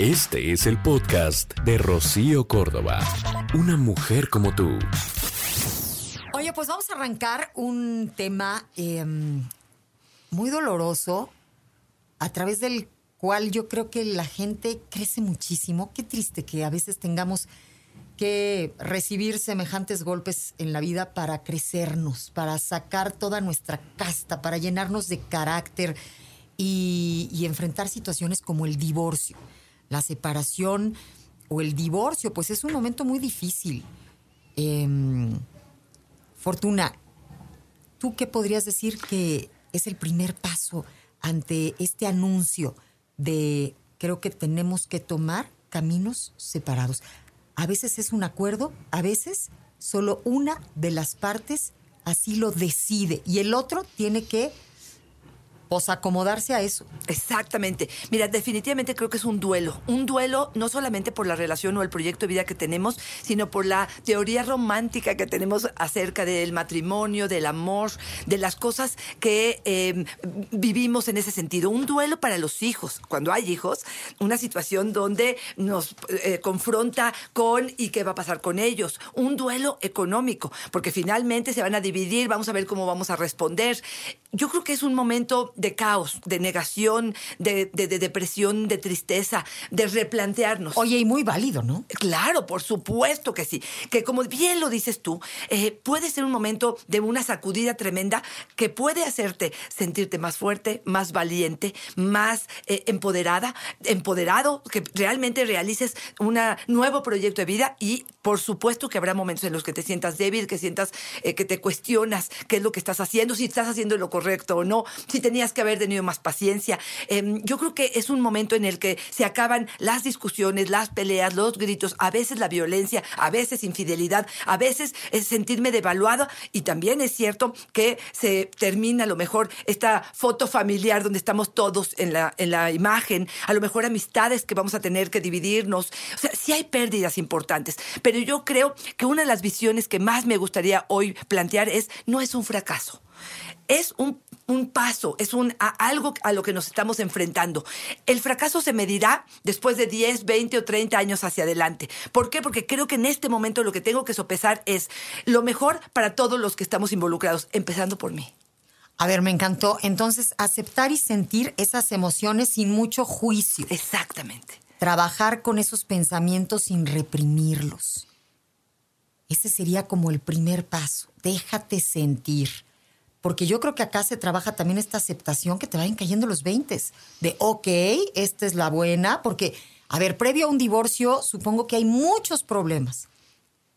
Este es el podcast de Rocío Córdoba. Una mujer como tú. Oye, pues vamos a arrancar un tema em, muy doloroso a través del cual yo creo que la gente crece muchísimo. Qué triste que a veces tengamos que recibir semejantes golpes en la vida para crecernos, para sacar toda nuestra casta, para llenarnos de carácter y, y enfrentar situaciones como el divorcio. La separación o el divorcio, pues es un momento muy difícil. Em, Fortuna, ¿tú qué podrías decir que es el primer paso ante este anuncio de creo que tenemos que tomar caminos separados? A veces es un acuerdo, a veces solo una de las partes así lo decide y el otro tiene que pues acomodarse a eso. Exactamente. Mira, definitivamente creo que es un duelo. Un duelo no solamente por la relación o el proyecto de vida que tenemos, sino por la teoría romántica que tenemos acerca del matrimonio, del amor, de las cosas que eh, vivimos en ese sentido. Un duelo para los hijos. Cuando hay hijos, una situación donde nos eh, confronta con y qué va a pasar con ellos. Un duelo económico, porque finalmente se van a dividir, vamos a ver cómo vamos a responder. Yo creo que es un momento de caos, de negación, de, de, de, depresión, de tristeza, de replantearnos. Oye, y muy válido, ¿no? Claro, por supuesto que sí. Que como bien lo dices tú, eh, puede ser un momento de una sacudida tremenda que puede hacerte sentirte más fuerte, más valiente, más eh, empoderada, empoderado, que realmente realices un nuevo proyecto de vida y por supuesto que habrá momentos en los que te sientas débil, que sientas eh, que te cuestionas qué es lo que estás haciendo, si estás haciendo lo correcto o no, si tenías que haber tenido más paciencia. Eh, yo creo que es un momento en el que se acaban las discusiones, las peleas, los gritos, a veces la violencia, a veces infidelidad, a veces es sentirme devaluada y también es cierto que se termina a lo mejor esta foto familiar donde estamos todos en la, en la imagen, a lo mejor amistades que vamos a tener que dividirnos. O sea, sí hay pérdidas importantes, pero yo creo que una de las visiones que más me gustaría hoy plantear es, no es un fracaso es un, un paso, es un, a, algo a lo que nos estamos enfrentando. El fracaso se medirá después de 10, 20 o 30 años hacia adelante. ¿Por qué? Porque creo que en este momento lo que tengo que sopesar es lo mejor para todos los que estamos involucrados, empezando por mí. A ver, me encantó. Entonces, aceptar y sentir esas emociones sin mucho juicio. Exactamente. Trabajar con esos pensamientos sin reprimirlos. Ese sería como el primer paso. Déjate sentir porque yo creo que acá se trabaja también esta aceptación que te vayan cayendo los 20 de, ok, esta es la buena, porque, a ver, previo a un divorcio, supongo que hay muchos problemas.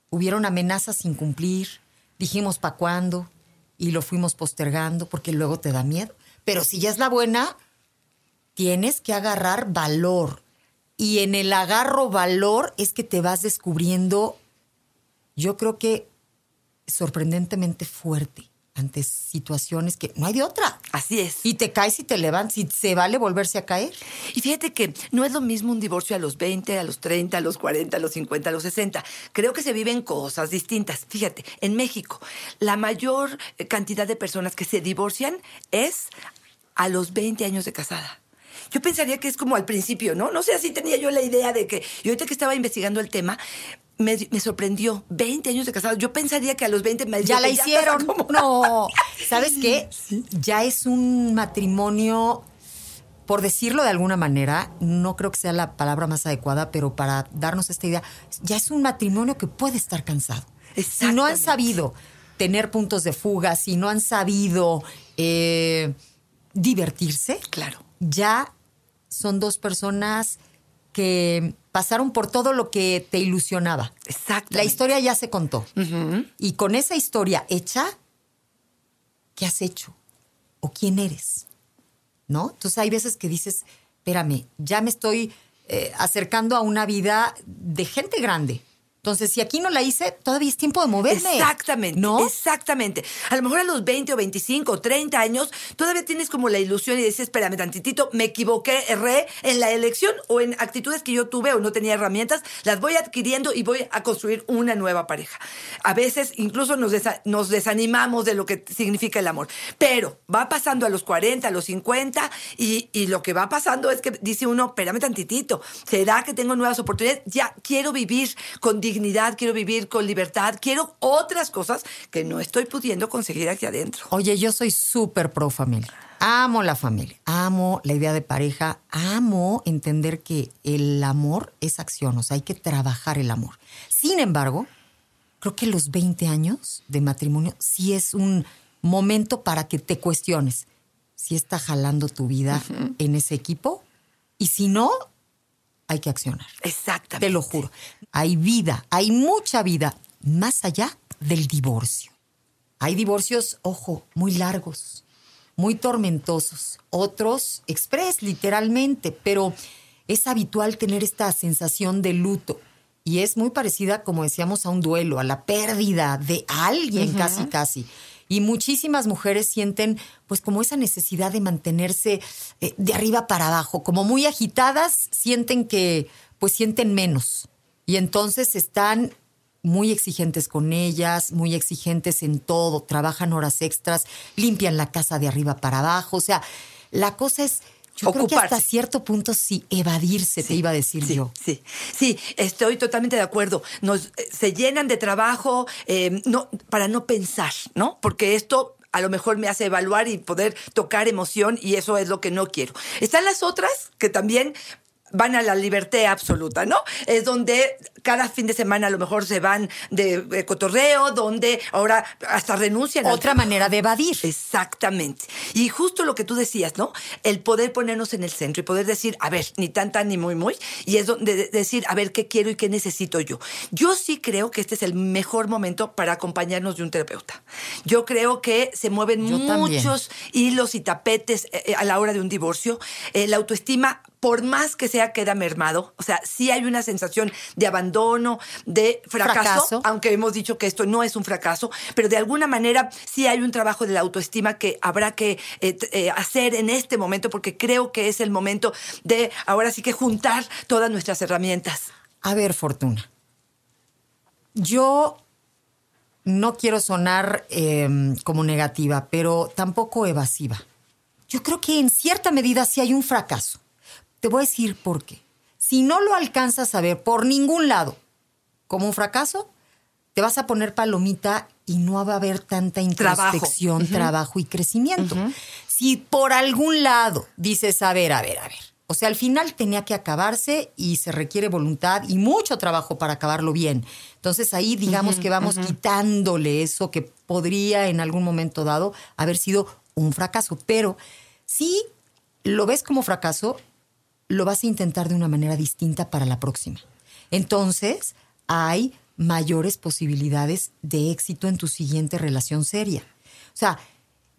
Hubieron amenazas sin cumplir, dijimos para cuándo, y lo fuimos postergando porque luego te da miedo. Pero si ya es la buena, tienes que agarrar valor. Y en el agarro valor es que te vas descubriendo, yo creo que sorprendentemente fuerte ante situaciones que no hay de otra. Así es. Y te caes y te levantas y se vale volverse a caer. Y fíjate que no es lo mismo un divorcio a los 20, a los 30, a los 40, a los 50, a los 60. Creo que se viven cosas distintas. Fíjate, en México, la mayor cantidad de personas que se divorcian es a los 20 años de casada. Yo pensaría que es como al principio, ¿no? No sé, así tenía yo la idea de que, y ahorita que estaba investigando el tema, me, me, sorprendió. 20 años de casado. Yo pensaría que a los 20 me Ya la hicieron. no. ¿Sabes qué? ¿Sí? Ya es un matrimonio, por decirlo de alguna manera, no creo que sea la palabra más adecuada, pero para darnos esta idea, ya es un matrimonio que puede estar cansado. Si no han sabido tener puntos de fuga, si no han sabido eh, divertirse, claro. Ya son dos personas que pasaron por todo lo que te ilusionaba. Exacto. La historia ya se contó. Uh -huh. Y con esa historia hecha, ¿qué has hecho? ¿O quién eres? ¿No? Entonces hay veces que dices, espérame, ya me estoy eh, acercando a una vida de gente grande. Entonces, si aquí no la hice, todavía es tiempo de moverme. Exactamente, ¿No? exactamente. A lo mejor a los 20 o 25 o 30 años todavía tienes como la ilusión y dices, espérame tantitito, me equivoqué, erré en la elección o en actitudes que yo tuve o no tenía herramientas, las voy adquiriendo y voy a construir una nueva pareja. A veces incluso nos, desa- nos desanimamos de lo que significa el amor, pero va pasando a los 40, a los 50 y, y lo que va pasando es que dice uno, espérame tantitito, ¿será que tengo nuevas oportunidades? Ya quiero vivir con dignidad, quiero vivir con libertad, quiero otras cosas que no estoy pudiendo conseguir aquí adentro. Oye, yo soy súper pro familia. Amo la familia, amo la idea de pareja, amo entender que el amor es acción, o sea, hay que trabajar el amor. Sin embargo, creo que los 20 años de matrimonio sí es un momento para que te cuestiones si está jalando tu vida en ese equipo y si no, hay que accionar. Exactamente. Te lo juro. Hay vida, hay mucha vida más allá del divorcio. Hay divorcios, ojo, muy largos, muy tormentosos, otros express, literalmente, pero es habitual tener esta sensación de luto. Y es muy parecida, como decíamos, a un duelo, a la pérdida de alguien casi, casi. Y muchísimas mujeres sienten pues como esa necesidad de mantenerse eh, de arriba para abajo, como muy agitadas, sienten que pues sienten menos. Y entonces están muy exigentes con ellas, muy exigentes en todo, trabajan horas extras, limpian la casa de arriba para abajo, o sea, la cosa es yo creo que Ocuparse. hasta cierto punto sí evadirse, te iba a decir Sí, yo. sí, sí, estoy totalmente de acuerdo. Nos eh, se llenan de trabajo eh, no, para no pensar, ¿no? Porque esto a lo mejor me hace evaluar y poder tocar emoción y eso es lo que no quiero. Están las otras que también van a la libertad absoluta, ¿no? Es donde cada fin de semana a lo mejor se van de, de cotorreo, donde ahora hasta renuncian. Otra manera de evadir. Exactamente. Y justo lo que tú decías, ¿no? El poder ponernos en el centro y poder decir, a ver, ni tan, tan, ni muy, muy. Y es donde de- decir, a ver, ¿qué quiero y qué necesito yo? Yo sí creo que este es el mejor momento para acompañarnos de un terapeuta. Yo creo que se mueven Yo también. muchos hilos y tapetes eh, eh, a la hora de un divorcio. Eh, la autoestima, por más que sea, queda mermado. O sea, sí hay una sensación de abandono, de fracaso, Fracaso. aunque hemos dicho que esto no es un fracaso, pero de alguna manera sí hay un trabajo de la autoestima que habrá que eh, eh, hacer en este momento, porque creo que es el momento de ahora sí que juntar todas nuestras herramientas. A ver, Fortuna. Yo no quiero sonar eh, como negativa, pero tampoco evasiva. Yo creo que en cierta medida sí hay un fracaso. Te voy a decir por qué. Si no lo alcanzas a ver por ningún lado como un fracaso, te vas a poner palomita y no va a haber tanta Trabajo. introspección, trabajo y crecimiento. Si por algún lado dices, a ver, a ver, a ver. O sea, al final tenía que acabarse y se requiere voluntad y mucho trabajo para acabarlo bien. Entonces ahí digamos que vamos quitándole eso que podría en algún momento dado haber sido un fracaso. Pero si lo ves como fracaso, lo vas a intentar de una manera distinta para la próxima. Entonces, hay mayores posibilidades de éxito en tu siguiente relación seria. O sea,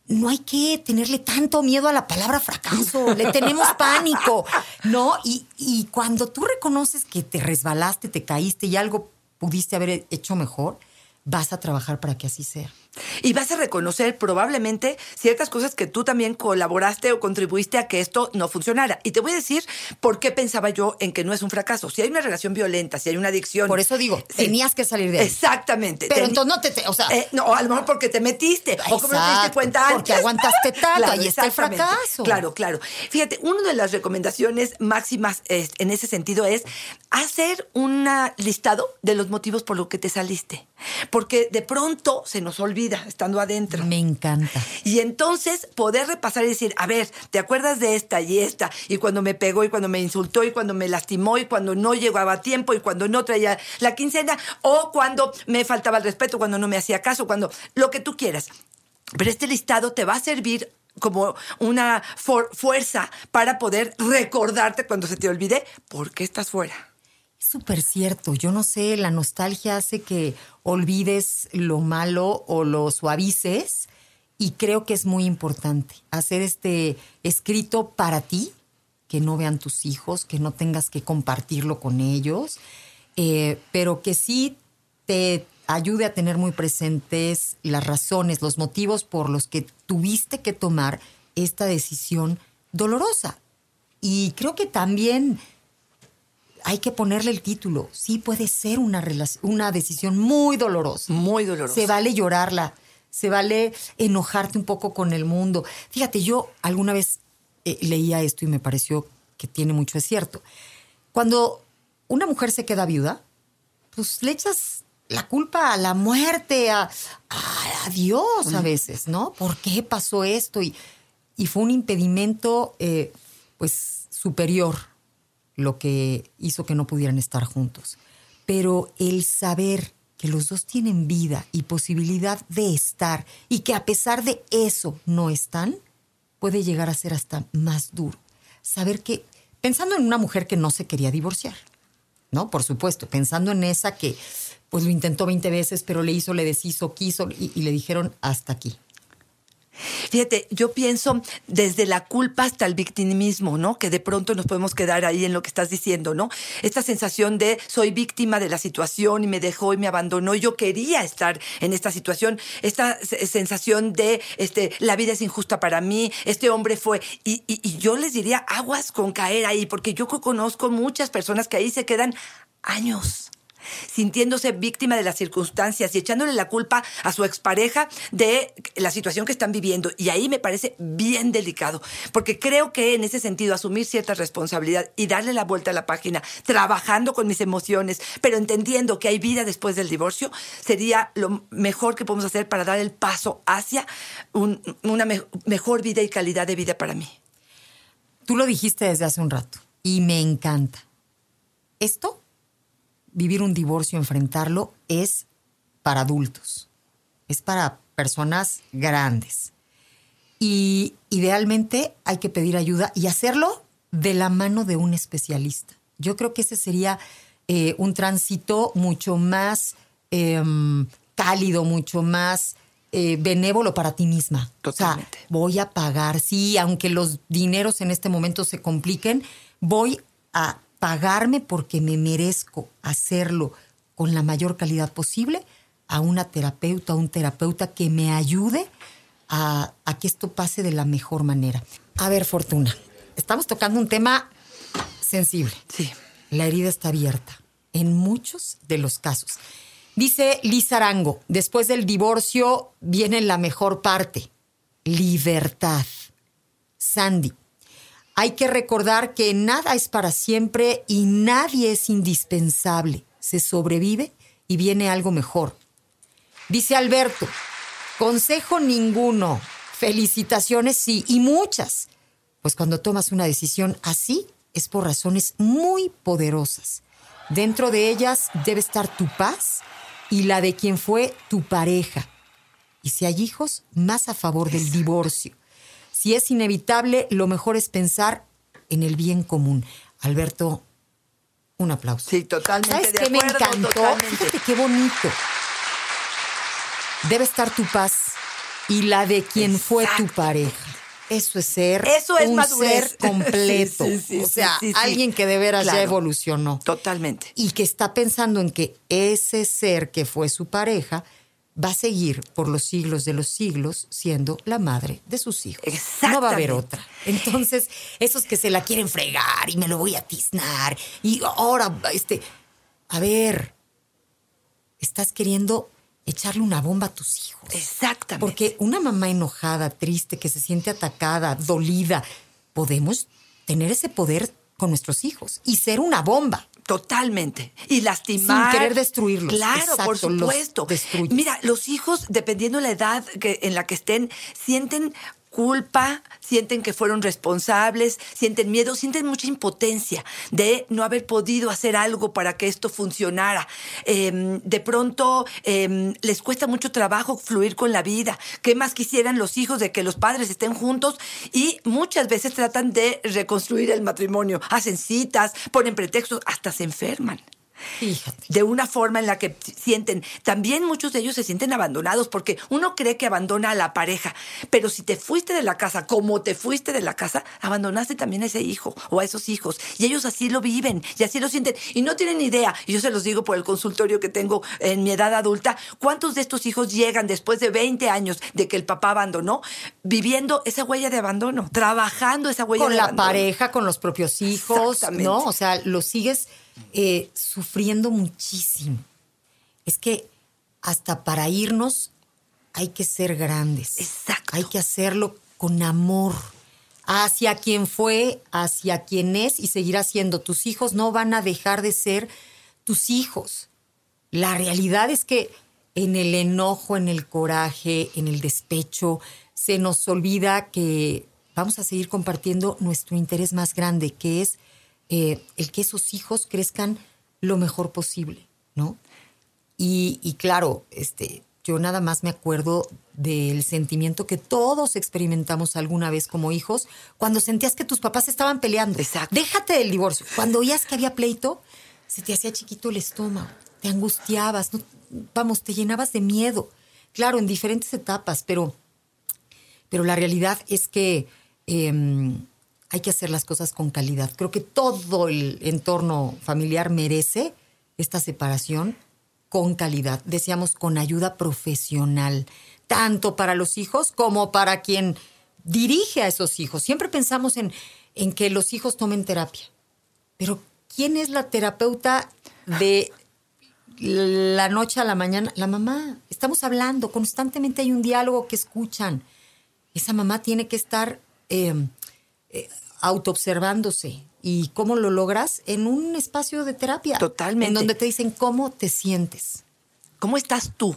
no hay que tenerle tanto miedo a la palabra fracaso, le tenemos pánico, ¿no? Y, y cuando tú reconoces que te resbalaste, te caíste y algo pudiste haber hecho mejor, vas a trabajar para que así sea. Y vas a reconocer probablemente ciertas cosas que tú también colaboraste o contribuiste a que esto no funcionara. Y te voy a decir por qué pensaba yo en que no es un fracaso. Si hay una relación violenta, si hay una adicción. Por eso digo, tenías que salir de ahí. Exactamente. Pero entonces no te- te- o sea- Eh, no, a lo mejor porque te metiste. o como no te diste Exacto, cuenta antes. porque aguantaste tanto, ahí está el fracaso. Claro, claro. Fíjate, una de las recomendaciones máximas eh, en ese sentido es hacer un listado de los motivos por los que te saliste. Porque de pronto se nos olvida estando adentro. Me encanta. Y entonces poder repasar y decir, a ver, ¿te acuerdas de esta y esta? Y cuando me pegó y cuando me insultó y cuando me lastimó y cuando no llegaba a tiempo y cuando no traía la quincena o cuando me faltaba el respeto, cuando no me hacía caso, cuando lo que tú quieras. Pero este listado te va a servir como una fuerza para poder recordarte cuando se te olvide por qué estás fuera. Súper cierto. Yo no sé, la nostalgia hace que olvides lo malo o lo suavices y creo que es muy importante hacer este escrito para ti, que no vean tus hijos, que no tengas que compartirlo con ellos, eh, pero que sí te ayude a tener muy presentes las razones, los motivos por los que tuviste que tomar esta decisión dolorosa. Y creo que también hay que ponerle el título. Sí puede ser una, una decisión muy dolorosa. Muy dolorosa. Se vale llorarla, se vale enojarte un poco con el mundo. Fíjate, yo alguna vez eh, leía esto y me pareció que tiene mucho de cierto. Cuando una mujer se queda viuda, pues le echas la culpa a la muerte, a, Dios a veces, ¿no? ¿Por qué pasó esto? Y, y fue un impedimento, eh, pues, superior lo que hizo que no pudieran estar juntos. Pero el saber que los dos tienen vida y posibilidad de estar y que a pesar de eso no están, puede llegar a ser hasta más duro. Saber que, pensando en una mujer que no se quería divorciar, ¿no? Por supuesto, pensando en esa que pues lo intentó 20 veces, pero le hizo, le deshizo, quiso y, y le dijeron hasta aquí. Fíjate, yo pienso desde la culpa hasta el victimismo, ¿no? Que de pronto nos podemos quedar ahí en lo que estás diciendo, ¿no? Esta sensación de soy víctima de la situación y me dejó y me abandonó. Yo quería estar en esta situación. Esta sensación de este, la vida es injusta para mí. Este hombre fue. Y, y yo les diría aguas con caer ahí, porque yo conozco muchas personas que ahí se quedan años sintiéndose víctima de las circunstancias y echándole la culpa a su expareja de la situación que están viviendo. Y ahí me parece bien delicado, porque creo que en ese sentido asumir cierta responsabilidad y darle la vuelta a la página, trabajando con mis emociones, pero entendiendo que hay vida después del divorcio, sería lo mejor que podemos hacer para dar el paso hacia una mejor vida y calidad de vida para mí. Tú lo dijiste desde hace un rato y me encanta. Esto vivir un divorcio, enfrentarlo, es para adultos, es para personas grandes. Y idealmente hay que pedir ayuda y hacerlo de la mano de un especialista. Yo creo que ese sería eh, un tránsito mucho más em, cálido, mucho más eh, benévolo para ti misma. Totalmente. O sea, voy a pagar, sí, aunque los dineros en este momento se compliquen, voy a pagarme porque me merezco hacerlo con la mayor calidad posible a una terapeuta, a un terapeuta que me ayude a, que esto pase de la mejor manera. A ver, Fortuna, estamos tocando un tema sensible. Sí. La herida está abierta en muchos de los casos. Dice Liz Arango, después del divorcio viene la mejor parte, libertad. Sandy, hay que recordar que nada es para siempre y nadie es indispensable. Se sobrevive y viene algo mejor. Dice Alberto, consejo ninguno, felicitaciones sí, y muchas. Pues cuando tomas una decisión así es por razones muy poderosas. Dentro de ellas debe estar tu paz y la de quien fue tu pareja. Y si hay hijos, más a favor del divorcio. Si es inevitable, lo mejor es pensar en el bien común. Alberto, un aplauso. Sí, totalmente. ¿Sabes qué me encantó? Fíjate qué bonito. Debe estar tu paz y la de quien fue tu pareja. Eso es ser Eso es un ser completo. o sea, alguien que de veras ya evolucionó. Totalmente. Y que está pensando en que ese ser que fue su pareja va a seguir por los siglos de los siglos siendo la madre de sus hijos. No va a haber otra. Entonces, esos que se la quieren fregar y me lo voy a tiznar y ahora, este, a ver, estás queriendo echarle una bomba a tus hijos. Exactamente. Porque una mamá enojada, triste, que se siente atacada, dolida, podemos tener ese poder con nuestros hijos y ser una bomba. Totalmente. Y lastimar. Sin querer destruirlos. Claro, por supuesto. Mira, los hijos, dependiendo de la edad que, en la que estén, sienten culpa, sienten que fueron responsables, sienten miedo, sienten mucha impotencia de no haber podido hacer algo para que esto funcionara. Em, de pronto em, les cuesta mucho trabajo fluir con la vida. ¿Qué más quisieran los hijos de que los padres estén juntos? Y muchas veces tratan de reconstruir el matrimonio. Hacen citas, ponen pretextos, hasta se enferman Fíjate. de una forma en la que sienten, también muchos de ellos se sienten abandonados porque uno cree que abandona a la pareja, pero si te fuiste de la casa, como te fuiste de la casa, abandonaste también a ese hijo o a esos hijos y ellos así lo viven y así lo sienten y no tienen idea, y yo se los digo por el consultorio que tengo en mi edad adulta, cuántos de estos hijos llegan después de 20 años de que el papá abandonó, viviendo esa huella de abandono, trabajando esa huella con de la abandono. pareja, con los propios hijos. ¿no? O sea, lo sigues eh, sufriendo muchísimo. Es que hasta para irnos hay que ser grandes. Exacto. Hay que hacerlo con amor hacia quien fue, hacia quien es y seguirá siendo. Tus hijos no van a dejar de ser tus hijos. La realidad es que en el enojo, en el coraje, en el despecho, se nos olvida que vamos a seguir compartiendo nuestro interés más grande, que es eh, el que esos hijos crezcan lo mejor posible, ¿no? Y, y claro, este, yo nada más me acuerdo del sentimiento que todos experimentamos alguna vez como hijos cuando sentías que tus papás estaban peleando. Exacto. Déjate del divorcio. Cuando oías que había pleito, se te hacía chiquito el estómago, te angustiabas, no- vamos, te llenabas de miedo. Claro, en diferentes etapas, pero, pero la realidad es que em, hay que hacer las cosas con calidad. Creo que todo el entorno familiar merece esta separación con calidad. Decíamos con ayuda profesional, tanto para los hijos como para quien dirige a esos hijos. Siempre pensamos en, en que los hijos tomen terapia. Pero ¿quién es la terapeuta de la noche a la mañana? La mamá. Estamos hablando, constantemente hay un diálogo que escuchan. Esa mamá tiene que estar eh, eh, autoobservándose. ¿Y cómo lo logras? En un espacio de terapia. Totalmente. En donde te dicen cómo te sientes. ¿Cómo estás tú?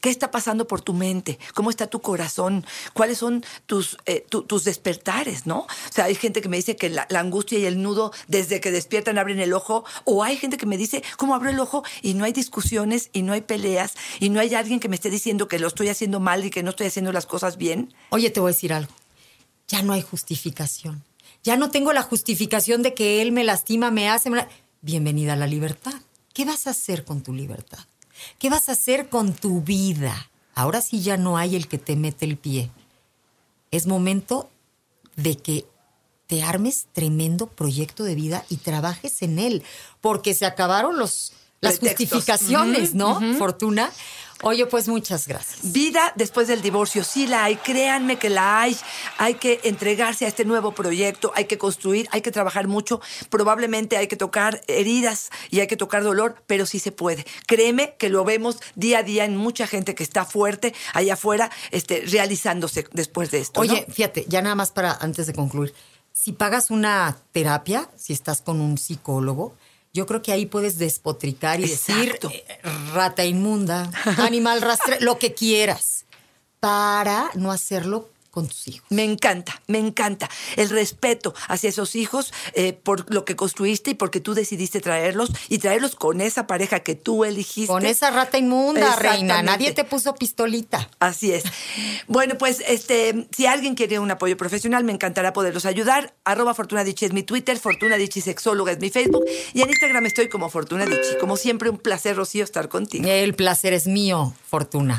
¿Qué está pasando por tu mente? ¿Cómo está tu corazón? ¿Cuáles son tus, eh, tu- tus despertares, no? O sea, hay gente que me dice que la, la angustia y el nudo desde que despiertan abren el ojo, o hay gente que me dice, ¿cómo abro el ojo? Y no hay discusiones, y no hay peleas, y no hay alguien que me esté diciendo que lo estoy haciendo mal y que no estoy haciendo las cosas bien. Oye, te voy a decir algo. Ya no hay justificación. Ya no tengo la justificación de que él me lastima, me hace... me la- Bienvenida a la libertad. ¿Qué vas a hacer con tu libertad? ¿Qué vas a hacer con tu vida? Ahora sí ya no hay el que te mete el pie. Es momento de que te armes tremendo proyecto de vida y trabajes en él, porque se acabaron los, las Pretextos. justificaciones, ¿no? Fortuna. Oye, pues muchas gracias. Vida después del divorcio, sí la hay, créanme que la hay. Hay que entregarse a este nuevo proyecto, hay que construir, hay que trabajar mucho. Probablemente hay que tocar heridas y hay que tocar dolor, pero sí se puede. Créeme que lo vemos día a día en mucha gente que está fuerte allá afuera, este, realizándose después de esto. ¿no? Oye, fíjate, ya nada más para antes de concluir. Si pagas una terapia, si estás con un psicólogo, yo creo que ahí puedes despotricar y Exacto. decir eh, rata inmunda, animal rastre, lo que quieras, para no hacerlo con tus hijos. Me encanta, me encanta. El respeto hacia esos hijos eh, por lo que construiste y porque tú decidiste traerlos y traerlos con esa pareja que tú elegiste. Con esa rata inmunda, reina, nadie te puso pistolita. Así es. Bueno, pues este, si alguien quiere un apoyo profesional, me encantará poderlos ayudar. Arroba Fortuna Dichi es mi Twitter, Fortuna Dichi Sexóloga es mi Facebook y en Instagram estoy como Fortuna Dichi. Como siempre, un placer, Rocío, estar contigo. El placer es mío, Fortuna.